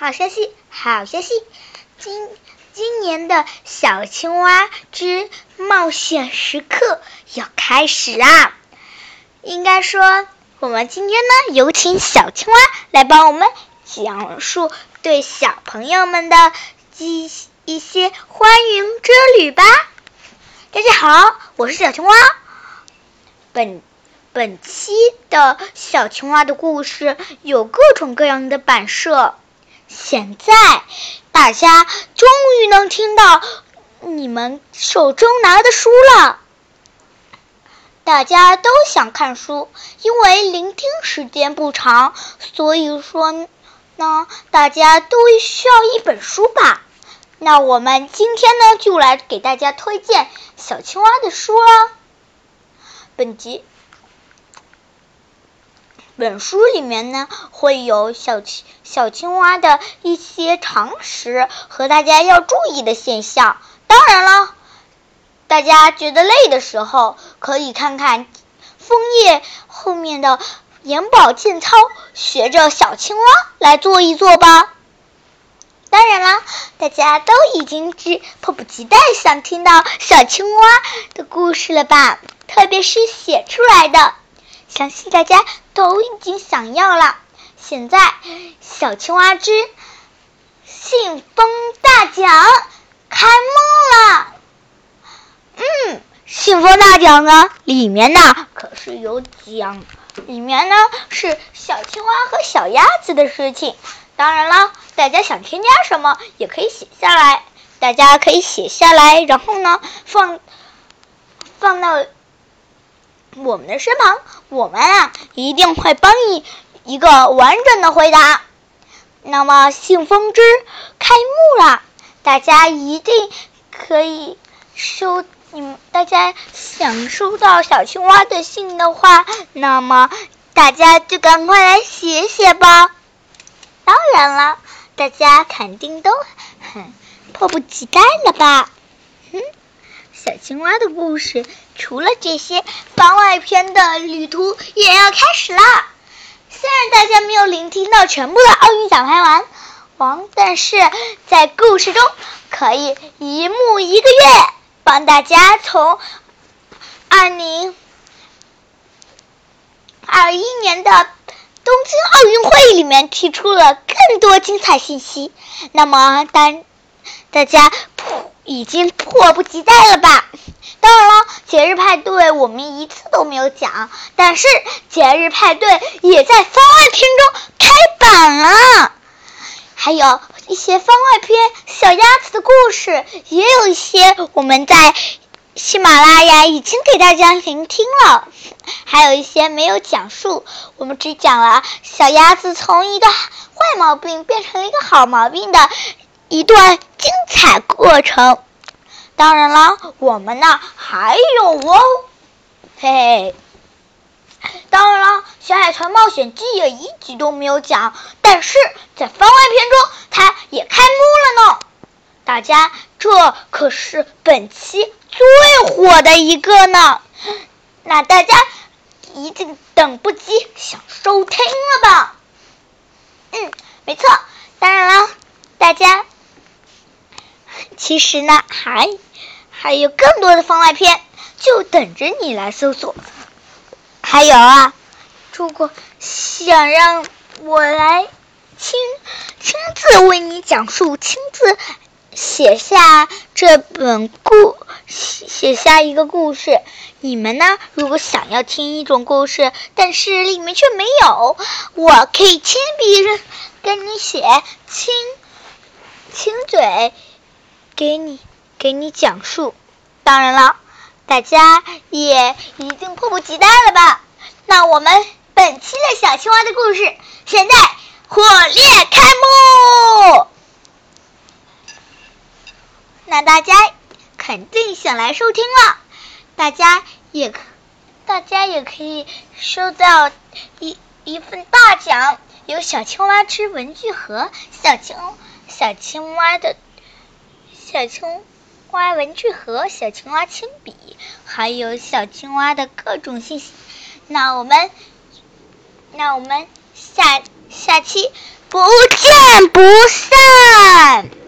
好消息，好消息！今今年的小青蛙之冒险时刻要开始啊！应该说，我们今天呢，有请小青蛙来帮我们讲述对小朋友们的一一些欢迎之旅吧。大家好，我是小青蛙。本本期的小青蛙的故事有各种各样的版设。现在大家终于能听到你们手中拿的书了。大家都想看书，因为聆听时间不长，所以说呢，大家都需要一本书吧。那我们今天呢，就来给大家推荐小青蛙的书了。本集。本书里面呢，会有小青小青蛙的一些常识和大家要注意的现象。当然了，大家觉得累的时候，可以看看枫叶后面的眼保健操，学着小青蛙来做一做吧。当然了，大家都已经是迫不及待想听到小青蛙的故事了吧？特别是写出来的。相信大家都已经想要了。现在，小青蛙之信封大奖开幕了。嗯，信封大奖呢，里面呢可是有奖，里面呢是小青蛙和小鸭子的事情。当然了，大家想添加什么也可以写下来，大家可以写下来，然后呢放放到。我们的身旁，我们啊一定会帮你一个完整的回答。那么信封之开幕了，大家一定可以收你们。大家想收到小青蛙的信的话，那么大家就赶快来写写吧。当然了，大家肯定都很迫不及待了吧？嗯。小青蛙的故事，除了这些番外篇的旅途也要开始啦。虽然大家没有聆听到全部的奥运奖牌完王，但是在故事中可以一幕一个月，帮大家从二零二一年的东京奥运会里面提出了更多精彩信息。那么，当大家。已经迫不及待了吧？当然了，节日派对我们一次都没有讲，但是节日派对也在番外篇中开版了。还有一些番外篇，小鸭子的故事也有一些我们在喜马拉雅已经给大家聆听了，还有一些没有讲述，我们只讲了小鸭子从一个坏毛病变成了一个好毛病的。一段精彩过程，当然了，我们呢还有哦，嘿嘿，当然了，《小海豚冒险记》也一集都没有讲，但是在番外篇中，它也开幕了呢。大家，这可是本期最火的一个呢，那大家一定等不及想收听了吧？嗯，没错，当然了，大家。其实呢，还还有更多的番外篇，就等着你来搜索。还有啊，如果想让我来亲亲自为你讲述，亲自写下这本故写写下一个故事，你们呢？如果想要听一种故事，但是里面却没有，我可以亲笔跟你写，亲亲嘴。给你，给你讲述。当然了，大家也一定迫不及待了吧？那我们本期的小青蛙的故事，现在火烈开幕。那大家肯定想来收听了，大家也可，大家也可以收到一一份大奖，有小青蛙之文具盒，小青小青蛙的。小青蛙文具盒、小青蛙铅笔，还有小青蛙的各种信息。那我们，那我们下下期不见不散。